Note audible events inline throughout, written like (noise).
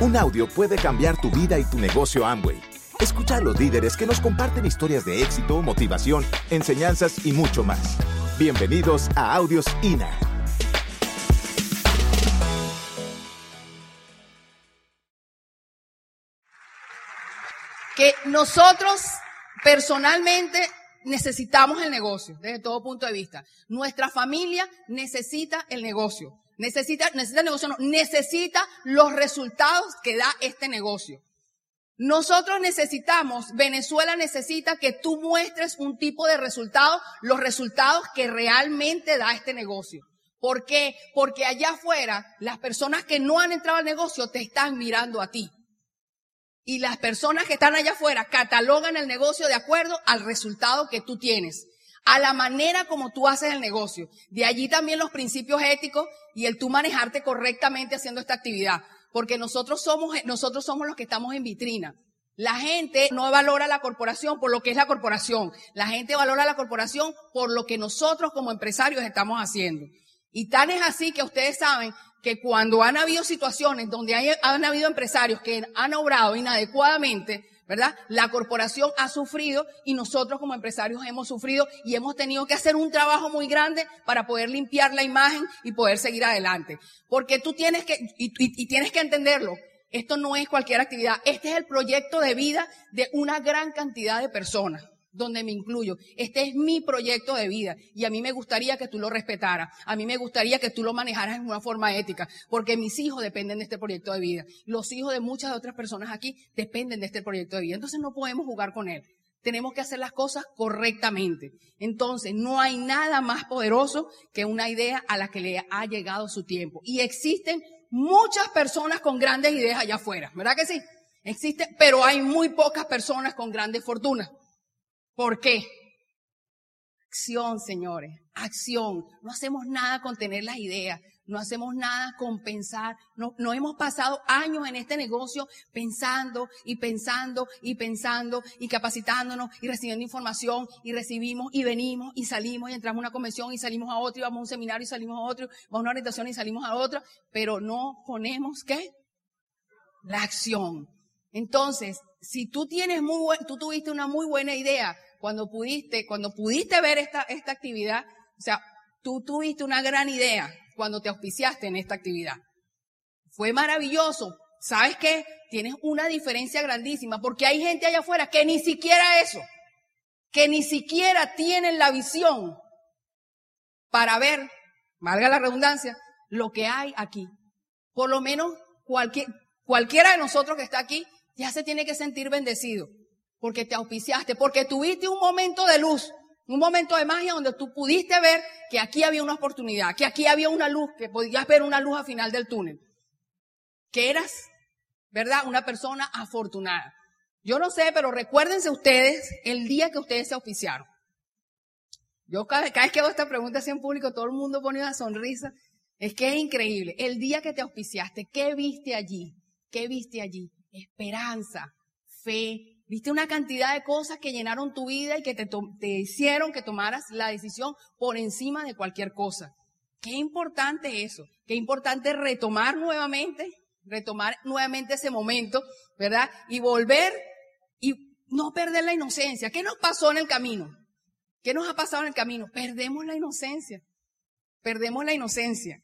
Un audio puede cambiar tu vida y tu negocio Amway. Escucha a los líderes que nos comparten historias de éxito, motivación, enseñanzas y mucho más. Bienvenidos a Audios INA. Que nosotros personalmente necesitamos el negocio, desde todo punto de vista. Nuestra familia necesita el negocio. Necesita, necesita el negocio, no, necesita los resultados que da este negocio. Nosotros necesitamos, Venezuela necesita que tú muestres un tipo de resultado, los resultados que realmente da este negocio. ¿Por qué? Porque allá afuera, las personas que no han entrado al negocio te están mirando a ti. Y las personas que están allá afuera catalogan el negocio de acuerdo al resultado que tú tienes, a la manera como tú haces el negocio. De allí también los principios éticos y el tú manejarte correctamente haciendo esta actividad. Porque nosotros somos, nosotros somos los que estamos en vitrina. La gente no valora la corporación por lo que es la corporación. La gente valora la corporación por lo que nosotros como empresarios estamos haciendo. Y tan es así que ustedes saben que cuando han habido situaciones donde hay, han habido empresarios que han obrado inadecuadamente, ¿verdad? La corporación ha sufrido y nosotros como empresarios hemos sufrido y hemos tenido que hacer un trabajo muy grande para poder limpiar la imagen y poder seguir adelante. Porque tú tienes que, y, y, tienes que entenderlo, esto no es cualquier actividad, este es el proyecto de vida de una gran cantidad de personas donde me incluyo. Este es mi proyecto de vida y a mí me gustaría que tú lo respetaras. A mí me gustaría que tú lo manejaras en una forma ética, porque mis hijos dependen de este proyecto de vida. Los hijos de muchas otras personas aquí dependen de este proyecto de vida. Entonces no podemos jugar con él. Tenemos que hacer las cosas correctamente. Entonces, no hay nada más poderoso que una idea a la que le ha llegado su tiempo. Y existen muchas personas con grandes ideas allá afuera, ¿verdad que sí? Existen, pero hay muy pocas personas con grandes fortunas. ¿Por qué? Acción, señores, acción. No hacemos nada con tener las ideas, no hacemos nada con pensar. No, no hemos pasado años en este negocio pensando y pensando y pensando y capacitándonos y recibiendo información y recibimos y venimos y salimos y entramos a una convención y salimos a otra y vamos a un seminario y salimos a otro, vamos a una orientación y salimos a otra, pero no ponemos qué? La acción. Entonces, si tú tienes muy buen, tú tuviste una muy buena idea, cuando pudiste, cuando pudiste ver esta, esta actividad, o sea, tú tuviste una gran idea cuando te auspiciaste en esta actividad. Fue maravilloso. ¿Sabes qué? Tienes una diferencia grandísima porque hay gente allá afuera que ni siquiera eso, que ni siquiera tienen la visión para ver, valga la redundancia, lo que hay aquí. Por lo menos cualquier, cualquiera de nosotros que está aquí ya se tiene que sentir bendecido porque te auspiciaste, porque tuviste un momento de luz, un momento de magia donde tú pudiste ver que aquí había una oportunidad, que aquí había una luz, que podías ver una luz al final del túnel. Que eras, ¿verdad? Una persona afortunada. Yo no sé, pero recuérdense ustedes el día que ustedes se auspiciaron. Yo cada, cada vez que hago esta pregunta así en público, todo el mundo pone una sonrisa. Es que es increíble. El día que te auspiciaste, ¿qué viste allí? ¿Qué viste allí? Esperanza, fe, Viste una cantidad de cosas que llenaron tu vida y que te, te, hicieron que tomaras la decisión por encima de cualquier cosa. Qué importante eso. Qué importante retomar nuevamente, retomar nuevamente ese momento, ¿verdad? Y volver y no perder la inocencia. ¿Qué nos pasó en el camino? ¿Qué nos ha pasado en el camino? Perdemos la inocencia. Perdemos la inocencia.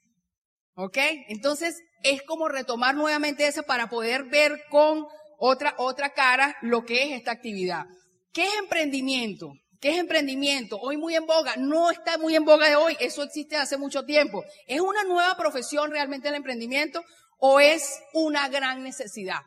¿Ok? Entonces es como retomar nuevamente eso para poder ver con otra, otra cara lo que es esta actividad. ¿Qué es emprendimiento? ¿Qué es emprendimiento? Hoy muy en boga, no está muy en boga de hoy, eso existe hace mucho tiempo. ¿Es una nueva profesión realmente el emprendimiento o es una gran necesidad?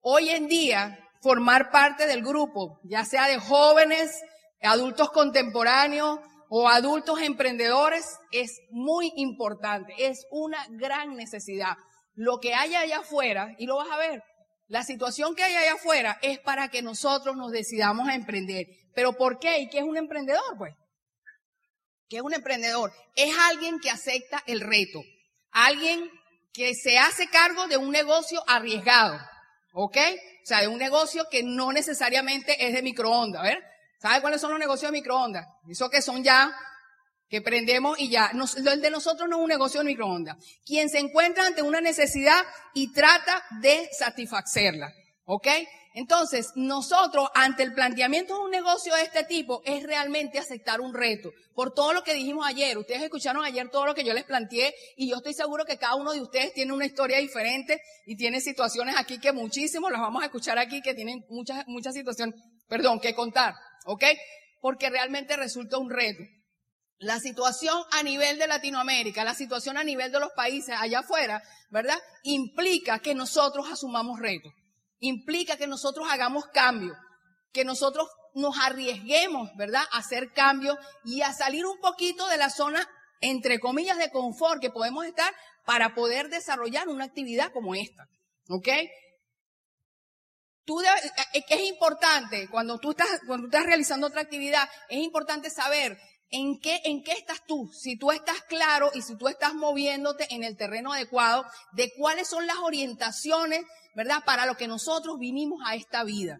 Hoy en día, formar parte del grupo, ya sea de jóvenes, adultos contemporáneos o adultos emprendedores, es muy importante, es una gran necesidad. Lo que hay allá afuera, y lo vas a ver, la situación que hay allá afuera es para que nosotros nos decidamos a emprender. ¿Pero por qué? ¿Y qué es un emprendedor? Pues, ¿qué es un emprendedor? Es alguien que acepta el reto. Alguien que se hace cargo de un negocio arriesgado. ¿Ok? O sea, de un negocio que no necesariamente es de microondas. ¿Ver? ¿Sabe cuáles son los negocios de microondas? Eso que son ya que prendemos y ya. el de nosotros no es un negocio de microondas. Quien se encuentra ante una necesidad y trata de satisfacerla. ¿Ok? Entonces, nosotros, ante el planteamiento de un negocio de este tipo, es realmente aceptar un reto. Por todo lo que dijimos ayer. Ustedes escucharon ayer todo lo que yo les planteé y yo estoy seguro que cada uno de ustedes tiene una historia diferente y tiene situaciones aquí que muchísimos las vamos a escuchar aquí que tienen muchas, muchas situaciones, perdón, que contar. ¿Ok? Porque realmente resulta un reto. La situación a nivel de Latinoamérica, la situación a nivel de los países allá afuera, ¿verdad? Implica que nosotros asumamos retos implica que nosotros hagamos cambios, que nosotros nos arriesguemos, ¿verdad?, a hacer cambios y a salir un poquito de la zona, entre comillas, de confort que podemos estar para poder desarrollar una actividad como esta. ¿Ok? Es importante, cuando tú estás, realizando otra actividad, es importante saber ¿En qué, ¿En qué estás tú? Si tú estás claro y si tú estás moviéndote en el terreno adecuado de cuáles son las orientaciones, ¿verdad? Para lo que nosotros vinimos a esta vida.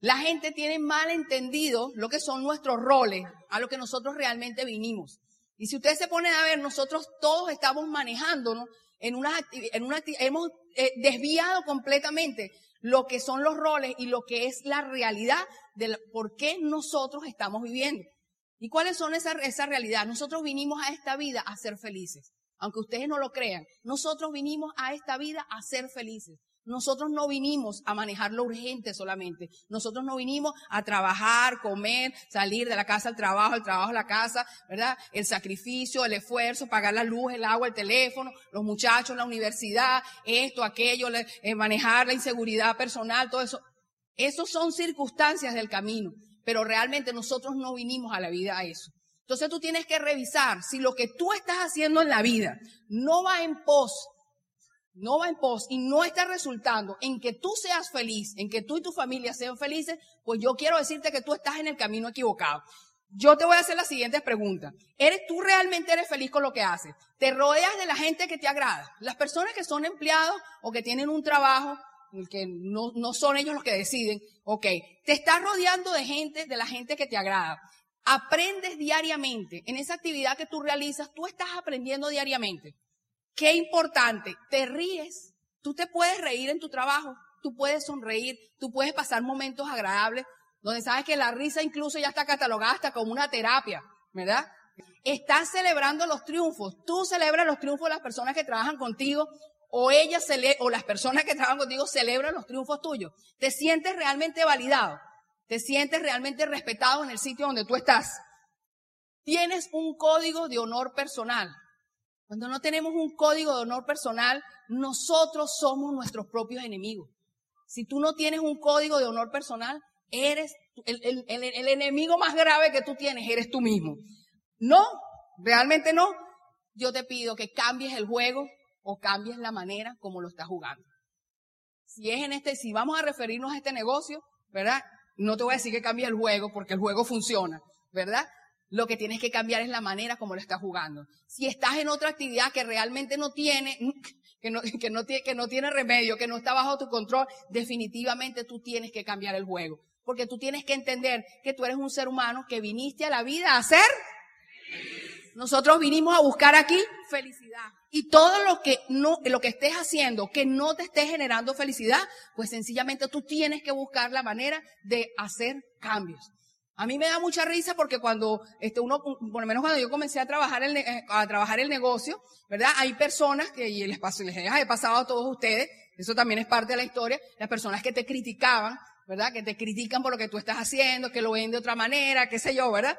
La gente tiene mal entendido lo que son nuestros roles, a lo que nosotros realmente vinimos. Y si ustedes se ponen a ver, nosotros todos estamos manejándonos en una, en una hemos eh, desviado completamente lo que son los roles y lo que es la realidad de por qué nosotros estamos viviendo. ¿Y cuáles son esa, esa realidad? Nosotros vinimos a esta vida a ser felices. Aunque ustedes no lo crean, nosotros vinimos a esta vida a ser felices. Nosotros no vinimos a manejar lo urgente solamente. Nosotros no vinimos a trabajar, comer, salir de la casa al trabajo, el trabajo a la casa, ¿verdad? El sacrificio, el esfuerzo, pagar la luz, el agua, el teléfono, los muchachos, la universidad, esto, aquello, eh, manejar la inseguridad personal, todo eso. Esos son circunstancias del camino pero realmente nosotros no vinimos a la vida a eso. Entonces tú tienes que revisar si lo que tú estás haciendo en la vida no va en pos, no va en pos y no está resultando en que tú seas feliz, en que tú y tu familia sean felices, pues yo quiero decirte que tú estás en el camino equivocado. Yo te voy a hacer las siguientes preguntas. ¿Eres tú realmente eres feliz con lo que haces? ¿Te rodeas de la gente que te agrada? Las personas que son empleados o que tienen un trabajo que no, no son ellos los que deciden, ok, te estás rodeando de gente, de la gente que te agrada. Aprendes diariamente. En esa actividad que tú realizas, tú estás aprendiendo diariamente. Qué importante, te ríes. Tú te puedes reír en tu trabajo, tú puedes sonreír, tú puedes pasar momentos agradables, donde sabes que la risa incluso ya está catalogada hasta como una terapia, ¿verdad? Estás celebrando los triunfos. Tú celebras los triunfos de las personas que trabajan contigo o ellas o las personas que trabajan contigo celebran los triunfos tuyos. Te sientes realmente validado, te sientes realmente respetado en el sitio donde tú estás. Tienes un código de honor personal. Cuando no tenemos un código de honor personal, nosotros somos nuestros propios enemigos. Si tú no tienes un código de honor personal, eres el, el enemigo más grave que tú tienes, eres tú mismo. No, realmente no. Yo te pido que cambies el juego, o cambies la manera como lo estás jugando. Si es en este, si vamos a referirnos a este negocio, ¿verdad? No te voy a decir que cambie el juego porque el juego funciona, ¿verdad? Lo que tienes que cambiar es la manera como lo estás jugando. Si estás en otra actividad que realmente no tiene, (laughs) que no, (laughs) que no, que no tiene remedio, que no está bajo tu control, definitivamente tú tienes que cambiar el juego. Porque tú tienes que entender que tú eres un ser humano que viniste a la vida a ser nosotros vinimos a buscar aquí felicidad. Y todo lo que no, lo que estés haciendo que no te esté generando felicidad, pues sencillamente tú tienes que buscar la manera de hacer cambios. A mí me da mucha risa porque cuando este uno, por lo menos cuando yo comencé a trabajar el, eh, a trabajar el negocio, ¿verdad? Hay personas que, y les, paso, les he pasado a todos ustedes, eso también es parte de la historia, las personas que te criticaban, ¿verdad? Que te critican por lo que tú estás haciendo, que lo ven de otra manera, qué sé yo, ¿verdad?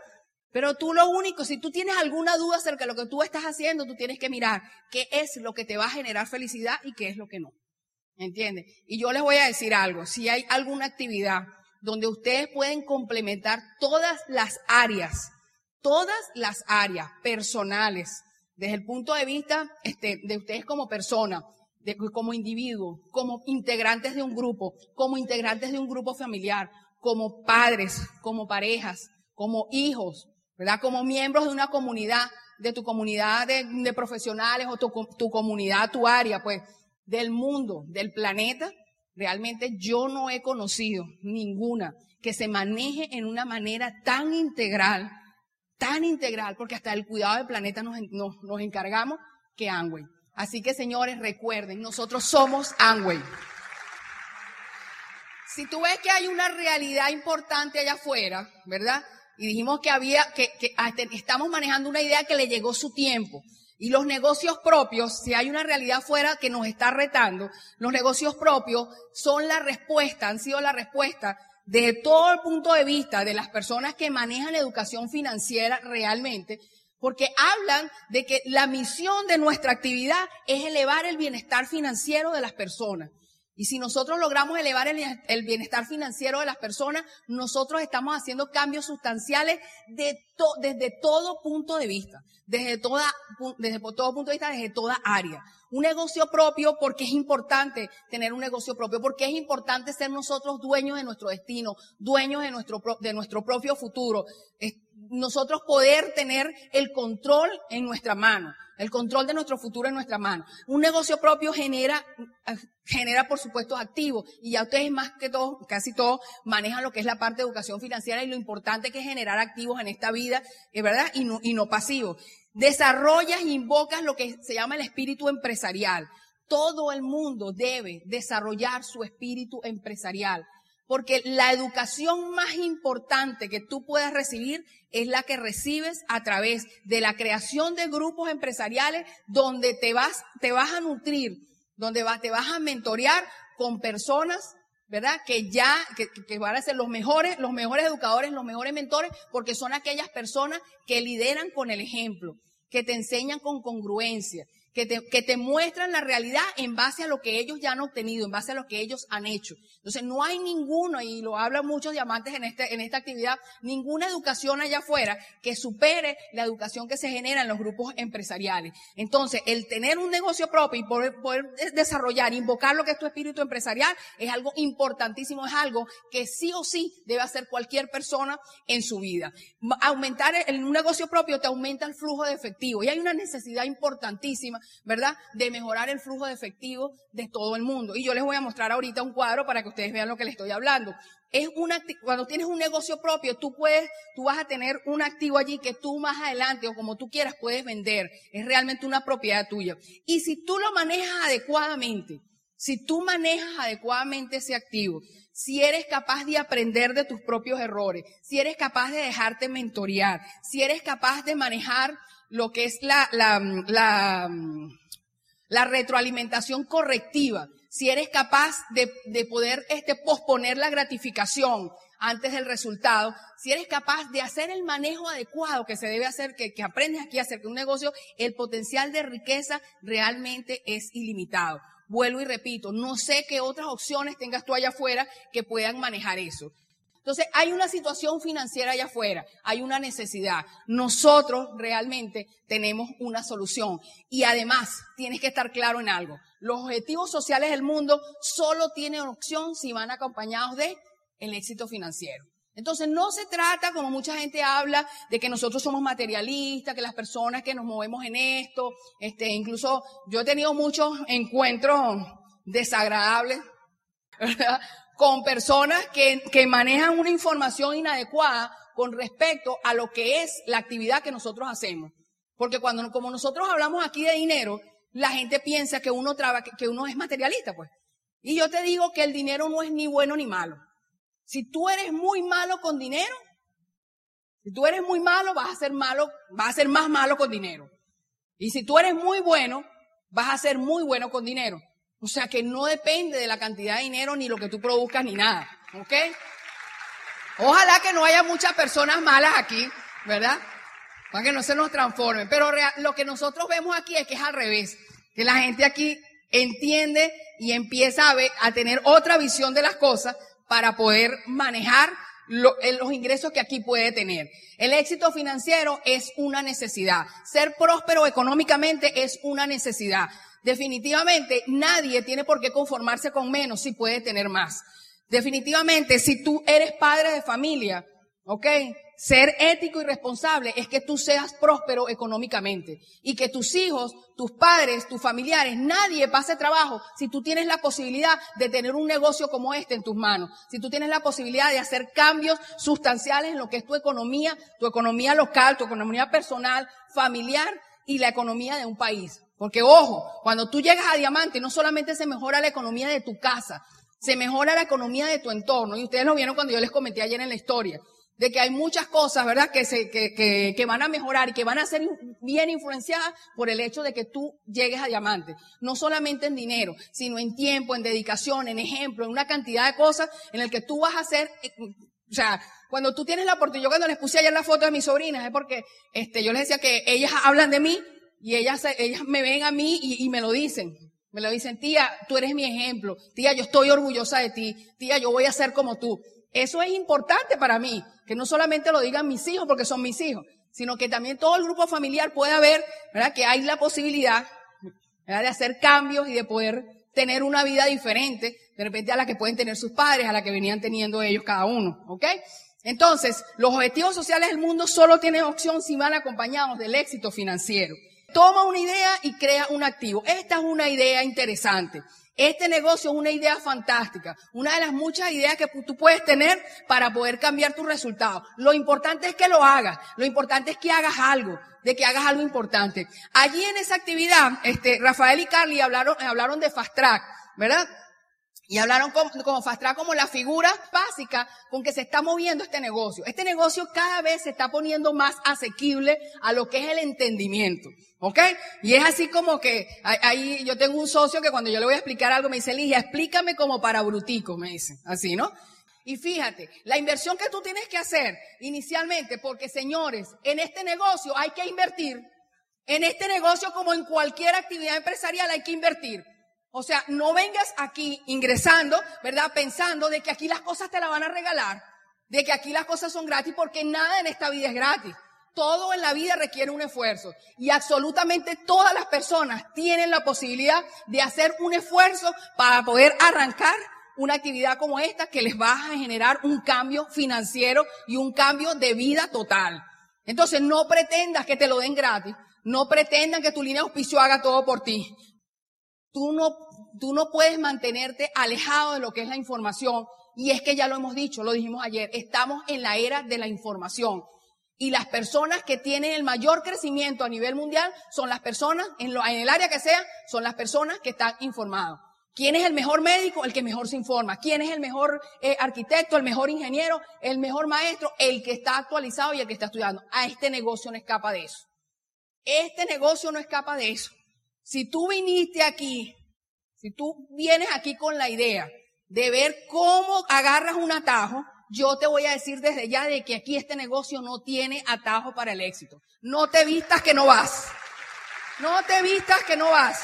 Pero tú lo único, si tú tienes alguna duda acerca de lo que tú estás haciendo, tú tienes que mirar qué es lo que te va a generar felicidad y qué es lo que no. ¿Entiendes? Y yo les voy a decir algo, si hay alguna actividad donde ustedes pueden complementar todas las áreas, todas las áreas personales, desde el punto de vista este, de ustedes como persona, de, como individuo, como integrantes de un grupo, como integrantes de un grupo familiar, como padres, como parejas, como hijos, ¿verdad? Como miembros de una comunidad, de tu comunidad de, profesionales o tu, tu, comunidad, tu área, pues, del mundo, del planeta, realmente yo no he conocido ninguna que se maneje en una manera tan integral, tan integral, porque hasta el cuidado del planeta nos, encargamos que Amway. Así que señores, recuerden, nosotros somos Amway. Si tú ves que hay una realidad importante allá afuera, ¿verdad? Y dijimos que había, que, que estamos manejando una idea que le llegó su tiempo. Y los negocios propios, si hay una realidad afuera que nos está retando, los negocios propios son la respuesta, han sido la respuesta desde todo el punto de vista de las personas que manejan educación financiera realmente, porque hablan de que la misión de nuestra actividad es elevar el bienestar financiero de las personas. Y si nosotros logramos elevar el, bienestar financiero de las personas, nosotros estamos haciendo cambios sustanciales de desde todo punto de vista, desde, toda, desde todo punto de vista, desde toda área. Un negocio propio, porque es importante tener un negocio propio, porque es importante ser nosotros dueños de nuestro destino, dueños de nuestro, de nuestro propio futuro. nosotros poder tener el control en nuestra mano. El control de nuestro futuro en nuestra mano. Un negocio propio genera, genera por supuesto activos y ya ustedes más que todo, casi todos manejan lo que es la parte de educación financiera y lo importante que es generar activos en esta vida, ¿verdad? Y no, y no pasivos. Desarrollas e invocas lo que se llama el espíritu empresarial. Todo el mundo debe desarrollar su espíritu empresarial. Porque la educación más importante que tú puedas recibir es la que recibes a través de la creación de grupos empresariales donde te vas, te vas a nutrir, donde te vas a mentorear con personas, ¿verdad? Que ya, que, que van a ser los mejores, los mejores educadores, los mejores mentores, porque son aquellas personas que lideran con el ejemplo, que te enseñan con congruencia, que te, que te muestran la realidad en base a lo que ellos ya han obtenido, en base a lo que ellos han hecho. Entonces no hay ninguno, y lo hablan muchos diamantes en, este, en esta actividad, ninguna educación allá afuera que supere la educación que se genera en los grupos empresariales. Entonces, el tener un negocio propio y poder, desarrollar, invocar lo que es tu espíritu empresarial, es algo importantísimo, es algo que sí o sí debe hacer cualquier persona en su vida. Aumentar el, un negocio propio te aumenta el flujo de efectivo y hay una necesidad importantísima ¿verdad? De mejorar el flujo de efectivo de todo el mundo. Y yo les voy a mostrar ahorita un cuadro para que ustedes vean lo que les estoy hablando. Es una, cuando tienes un negocio propio, tú puedes, tú vas a tener un activo allí que tú más adelante o como tú quieras puedes vender. Es realmente una propiedad tuya. Y si tú lo manejas adecuadamente, si tú manejas adecuadamente ese activo, si eres capaz de aprender de tus propios errores, si eres capaz de dejarte mentorear, si eres capaz de manejar lo que es la, retroalimentación correctiva, si eres capaz de, de, poder este, posponer la gratificación antes del resultado, si eres capaz de hacer el manejo adecuado que se debe hacer, que, aprendes aquí a hacer un negocio, el potencial de riqueza realmente es ilimitado. Vuelvo y repito, no sé qué otras opciones tengas tú allá afuera que puedan manejar eso. Entonces, hay una situación financiera allá afuera, hay una necesidad. Nosotros realmente tenemos una solución. Y además, tienes que estar claro en algo. Los objetivos sociales del mundo solo tienen opción si van acompañados de el éxito financiero. Entonces, no se trata, como mucha gente habla, de que nosotros somos materialistas, que las personas que nos movemos en esto, este, incluso yo he tenido muchos encuentros desagradables, ¿verdad? con personas que, que manejan una información inadecuada con respecto a lo que es la actividad que nosotros hacemos. Porque cuando, como nosotros hablamos aquí de dinero, la gente piensa que uno traba, que uno es materialista, pues. Y yo te digo que el dinero no es ni bueno ni malo. Si tú eres muy malo con dinero, si tú eres muy malo, vas a ser malo, vas a ser más malo con dinero. Y si tú eres muy bueno, vas a ser muy bueno con dinero. O sea que no depende de la cantidad de dinero ni lo que tú produzcas ni nada. ¿Ok? Ojalá que no haya muchas personas malas aquí, ¿verdad? Para que no se nos transformen. Pero lo que nosotros vemos aquí es que es al revés. Que la gente aquí entiende y empieza a, ver, a tener otra visión de las cosas para poder manejar eh, los ingresos que aquí puede tener. El éxito financiero es una necesidad. Ser próspero económicamente es una necesidad. Definitivamente nadie tiene por qué conformarse con menos si puede tener más. Definitivamente, si tú eres padre de familia, ¿ok? Ser ético y responsable es que tú seas próspero económicamente y que tus hijos, tus padres, tus familiares, nadie pase trabajo si tú tienes la posibilidad de tener un negocio como este en tus manos, si tú tienes la posibilidad de hacer cambios sustanciales en lo que es tu economía, tu economía local, tu economía personal, familiar y la economía de un país. Porque ojo, cuando tú llegas a diamante no solamente se mejora la economía de tu casa, se mejora la economía de tu entorno. Y ustedes lo vieron cuando yo les comenté ayer en la historia de que hay muchas cosas, ¿verdad?, que, se, que, que, que, van a mejorar y que van a ser bien influenciadas por el hecho de que tú llegues a diamante. No solamente en dinero, sino en tiempo, en dedicación, en ejemplo, en una cantidad de cosas en el que tú vas a hacer, eh, o sea, cuando tú tienes la oportunidad, yo cuando les puse ayer la foto de mis sobrinas, es porque, este, yo les decía que ellas hablan de mí y ellas, ellas me ven a mí y, y me lo dicen. Me lo dicen, tía, tú eres mi ejemplo. Tía, yo estoy orgullosa de ti. Tía, yo voy a ser como tú. Eso es importante para mí, que no solamente lo digan mis hijos porque son mis hijos, sino que también todo el grupo familiar pueda ver, ¿verdad? Que hay la posibilidad. De hacer cambios y de poder tener una vida diferente, de repente a la que pueden tener sus padres, a la que venían teniendo ellos cada uno, ¿ok? Entonces, los objetivos sociales del mundo solo tienen opción si van acompañados del éxito financiero. Toma una idea y crea un activo. Esta es una idea interesante. Este negocio es una idea fantástica, una de las muchas ideas que tú puedes tener para poder cambiar tus resultados. Lo importante es que lo hagas, lo importante es que hagas algo, de que hagas algo importante. Allí en esa actividad, este, Rafael y Carly hablaron, hablaron de Fast Track, ¿verdad? Y hablaron como, como Fast Track como la figura básica con que se está moviendo este negocio. Este negocio cada vez se está poniendo más asequible a lo que es el entendimiento. ¿Ok? Y es así como que, ahí yo tengo un socio que cuando yo le voy a explicar algo me dice, Ligia, explícame como para brutico, me dice. Así, ¿no? Y fíjate, la inversión que tú tienes que hacer inicialmente, porque señores, en este negocio hay que invertir. En este negocio, como en cualquier actividad empresarial, hay que invertir. O sea, no vengas aquí ingresando, ¿verdad? Pensando de que aquí las cosas te las van a regalar, de que aquí las cosas son gratis, porque nada en esta vida es gratis. Todo en la vida requiere un esfuerzo y absolutamente todas las personas tienen la posibilidad de hacer un esfuerzo para poder arrancar una actividad como esta que les va a generar un cambio financiero y un cambio de vida total. Entonces no pretendas que te lo den gratis, no pretendan que tu línea de auspicio haga todo por ti. Tú no, tú no puedes mantenerte alejado de lo que es la información y es que ya lo hemos dicho, lo dijimos ayer, estamos en la era de la información. Y las personas que tienen el mayor crecimiento a nivel mundial son las personas, en, lo, en el área que sea, son las personas que están informadas. ¿Quién es el mejor médico? El que mejor se informa. ¿Quién es el mejor eh, arquitecto, el mejor ingeniero, el mejor maestro? El que está actualizado y el que está estudiando. A este negocio no escapa de eso. Este negocio no escapa de eso. Si tú viniste aquí, si tú vienes aquí con la idea de ver cómo agarras un atajo, yo te voy a decir desde ya de que aquí este negocio no tiene atajo para el éxito. No te vistas que no vas. No te vistas que no vas.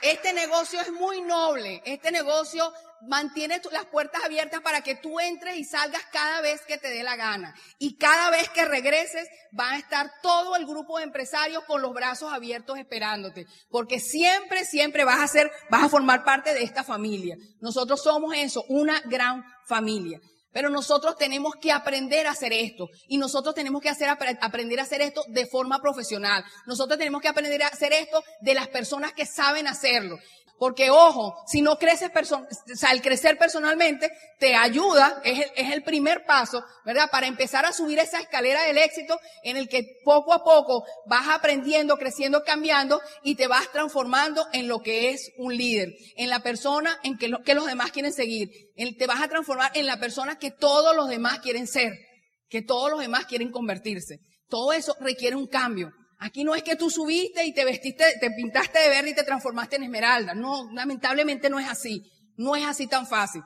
Este negocio es muy noble. Este negocio mantiene las puertas abiertas para que tú entres y salgas cada vez que te dé la gana. Y cada vez que regreses va a estar todo el grupo de empresarios con los brazos abiertos esperándote. Porque siempre, siempre vas a ser, vas a formar parte de esta familia. Nosotros somos eso, una gran familia. Pero nosotros tenemos que aprender a hacer esto. Y nosotros tenemos que hacer, aprender a hacer esto de forma profesional. Nosotros tenemos que aprender a hacer esto de las personas que saben hacerlo. Porque ojo, si no creces, o sea, el crecer personalmente te ayuda, es el, es el primer paso, ¿verdad? Para empezar a subir esa escalera del éxito en el que poco a poco vas aprendiendo, creciendo, cambiando y te vas transformando en lo que es un líder, en la persona en que, que los demás quieren seguir. Te vas a transformar en la persona que todos los demás quieren ser, que todos los demás quieren convertirse. Todo eso requiere un cambio. Aquí no es que tú subiste y te vestiste, te pintaste de verde y te transformaste en esmeralda. No, lamentablemente no es así. No es así tan fácil.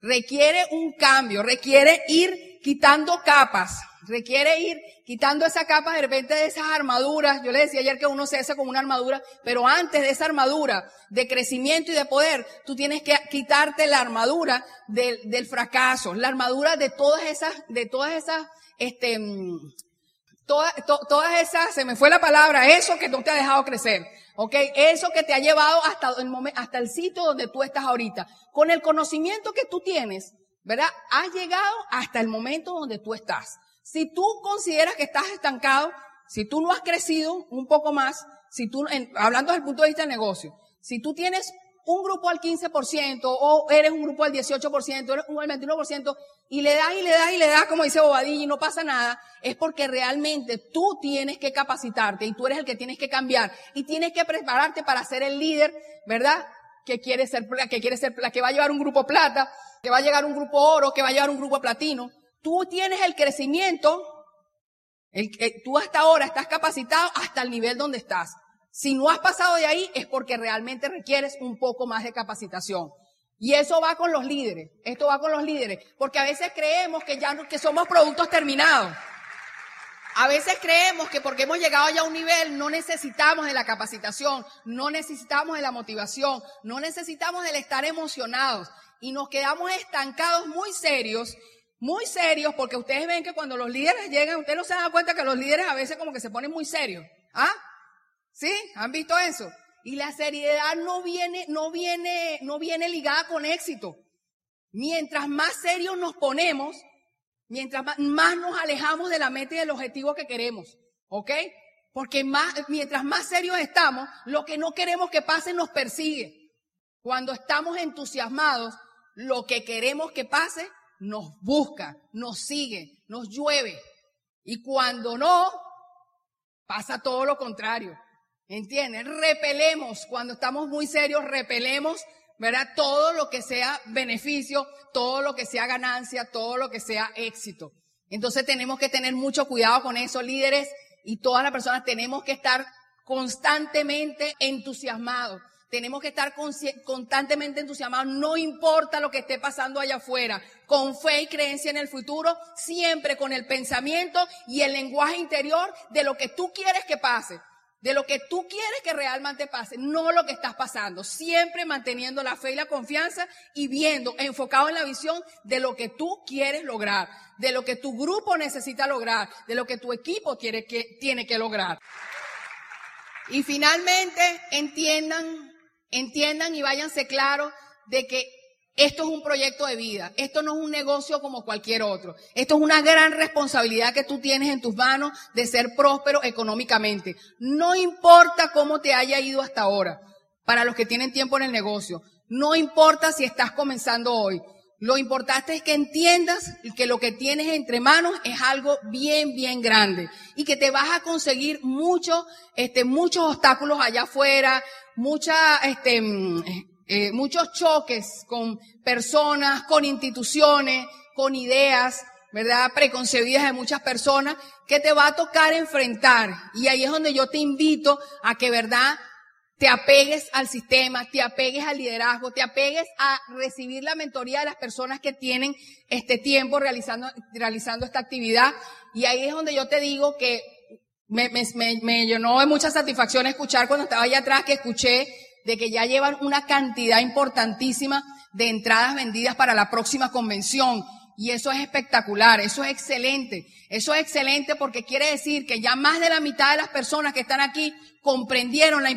Requiere un cambio, requiere ir quitando capas, requiere ir quitando esa capa de repente de esas armaduras. Yo le decía ayer que uno se hace con una armadura, pero antes de esa armadura de crecimiento y de poder, tú tienes que quitarte la armadura del, del fracaso, la armadura de todas esas, de todas esas, este, todas esas, se me fue la palabra, eso que no te ha dejado crecer, ¿ok? Eso que te ha llevado hasta el momento, hasta el sitio donde tú estás ahorita. Con el conocimiento que tú tienes, ¿verdad? Has llegado hasta el momento donde tú estás. Si tú consideras que estás estancado, si tú no has crecido un poco más, si tú, hablando desde el punto de vista del negocio, si tú tienes un grupo al 15% o eres un grupo al 18%, eres un al 21% y le das y le das y le das, como dice Bobadilla, y no pasa nada, es porque realmente tú tienes que capacitarte y tú eres el que tienes que cambiar y tienes que prepararte para ser el líder, ¿verdad? Que quiere ser, que quiere ser, que va a llevar un grupo plata, que va a llegar un grupo oro, que va a llevar un grupo platino. Tú tienes el crecimiento, tú hasta ahora estás capacitado hasta el nivel donde estás. Si no has pasado de ahí es porque realmente requieres un poco más de capacitación. Y eso va con los líderes. Esto va con los líderes. Porque a veces creemos que ya que somos productos terminados. A veces creemos que porque hemos llegado ya a un nivel no necesitamos de la capacitación, no necesitamos de la motivación, no necesitamos del estar emocionados y nos quedamos estancados muy serios, muy serios porque ustedes ven que cuando los líderes llegan, ustedes no se dan cuenta que los líderes a veces como que se ponen muy serios. ¿Ah? ¿Sí? ¿Han visto eso? Y la seriedad no viene, no viene, no viene ligada con éxito. Mientras más serios nos ponemos, mientras más, nos alejamos de la meta y del objetivo que queremos. ¿Ok? Porque más, mientras más serios estamos, lo que no queremos que pase nos persigue. Cuando estamos entusiasmados, lo que queremos que pase nos busca, nos sigue, nos llueve. Y cuando no, pasa todo lo contrario. ¿Entiendes? Repelemos, cuando estamos muy serios, repelemos, ¿verdad? Todo lo que sea beneficio, todo lo que sea ganancia, todo lo que sea éxito. Entonces tenemos que tener mucho cuidado con eso, líderes, y todas las personas tenemos que estar constantemente entusiasmados. Tenemos que estar constantemente entusiasmados, no importa lo que esté pasando allá afuera, con fe y creencia en el futuro, siempre con el pensamiento y el lenguaje interior de lo que tú quieres que pase de lo que tú quieres que realmente pase, no lo que estás pasando. Siempre manteniendo la fe y la confianza y viendo, enfocado en la visión de lo que tú quieres lograr, de lo que tu grupo necesita lograr, de lo que tu equipo tiene que, tiene que lograr. Y finalmente, entiendan, entiendan y váyanse claros de que esto es un proyecto de vida, esto no es un negocio como cualquier otro. Esto es una gran responsabilidad que tú tienes en tus manos de ser próspero económicamente. No importa cómo te haya ido hasta ahora, para los que tienen tiempo en el negocio. No importa si estás comenzando hoy. Lo importante es que entiendas que lo que tienes entre manos es algo bien, bien grande y que te vas a conseguir muchos, este, muchos obstáculos allá afuera, mucha, este, eh, muchos choques con personas, con instituciones, con ideas, ¿verdad? Preconcebidas de muchas personas que te va a tocar enfrentar. Y ahí es donde yo te invito a que, ¿verdad? Te apegues al sistema, te apegues al liderazgo, te apegues a recibir la mentoría de las personas que tienen este tiempo realizando, realizando esta actividad. Y ahí es donde yo te digo que me, me, me, llenó de mucha satisfacción escuchar cuando estaba allá atrás que escuché de que ya llevan una cantidad importantísima de entradas vendidas para la próxima convención. Y eso es espectacular, eso es excelente. Eso es excelente porque quiere decir que ya más de la mitad de las personas que están aquí comprendieron la,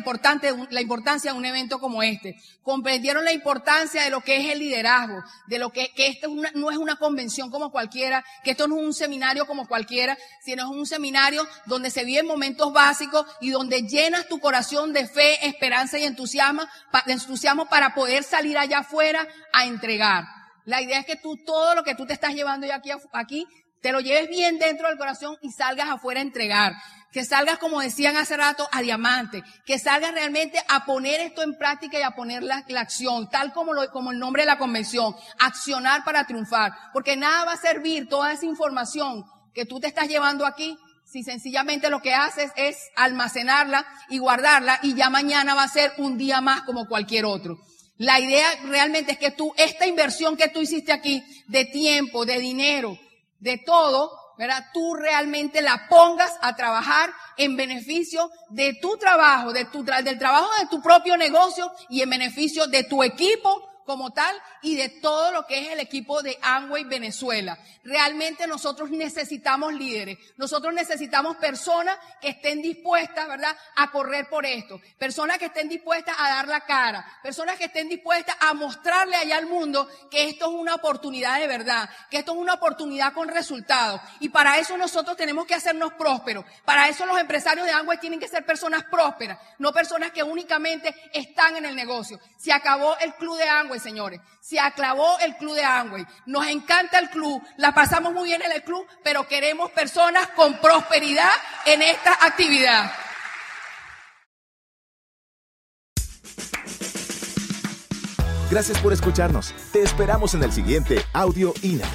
la importancia de un evento como este. Comprendieron la importancia de lo que es el liderazgo, de lo que, que esto no es una convención como cualquiera, que esto no es un seminario como cualquiera, sino es un seminario donde se viven momentos básicos y donde llenas tu corazón de fe, esperanza y entusiasmo, entusiasmo para poder salir allá afuera a entregar. La idea es que tú, todo lo que tú te estás llevando ya aquí, aquí, te lo lleves bien dentro del corazón y salgas afuera a entregar. Que salgas, como decían hace rato, a diamante, que salgas realmente a poner esto en práctica y a poner la, acción, tal como, lo, como el nombre de la convención, accionar para triunfar, porque nada va a servir toda esa información que tú te estás llevando aquí si sencillamente lo que haces es almacenarla y guardarla y ya mañana va a ser un día más como cualquier otro. La idea realmente es que tú, esta inversión que tú hiciste aquí, de tiempo, de dinero, de todo, ¿verdad? Tú realmente la pongas a trabajar en beneficio de tu trabajo, de tu, del trabajo de tu propio negocio y en beneficio de tu equipo como tal y de todo lo que es el equipo de Amway Venezuela. Realmente nosotros necesitamos líderes, nosotros necesitamos personas que estén dispuestas, ¿verdad?, a correr por esto, personas que estén dispuestas a dar la cara, personas que estén dispuestas a mostrarle allá al mundo que esto es una oportunidad de verdad, que esto es una oportunidad con resultados. Y para eso nosotros tenemos que hacernos prósperos. Para eso los empresarios de Amway tienen que ser personas prósperas, no personas que únicamente están en el negocio. Se acabó el club de Amway, señores. Se acabó el club de Amway. Nos encanta el club, la pasamos muy bien en el club, pero queremos personas con prosperidad en esta actividad. Gracias por escucharnos. Te esperamos en el siguiente Audio INA.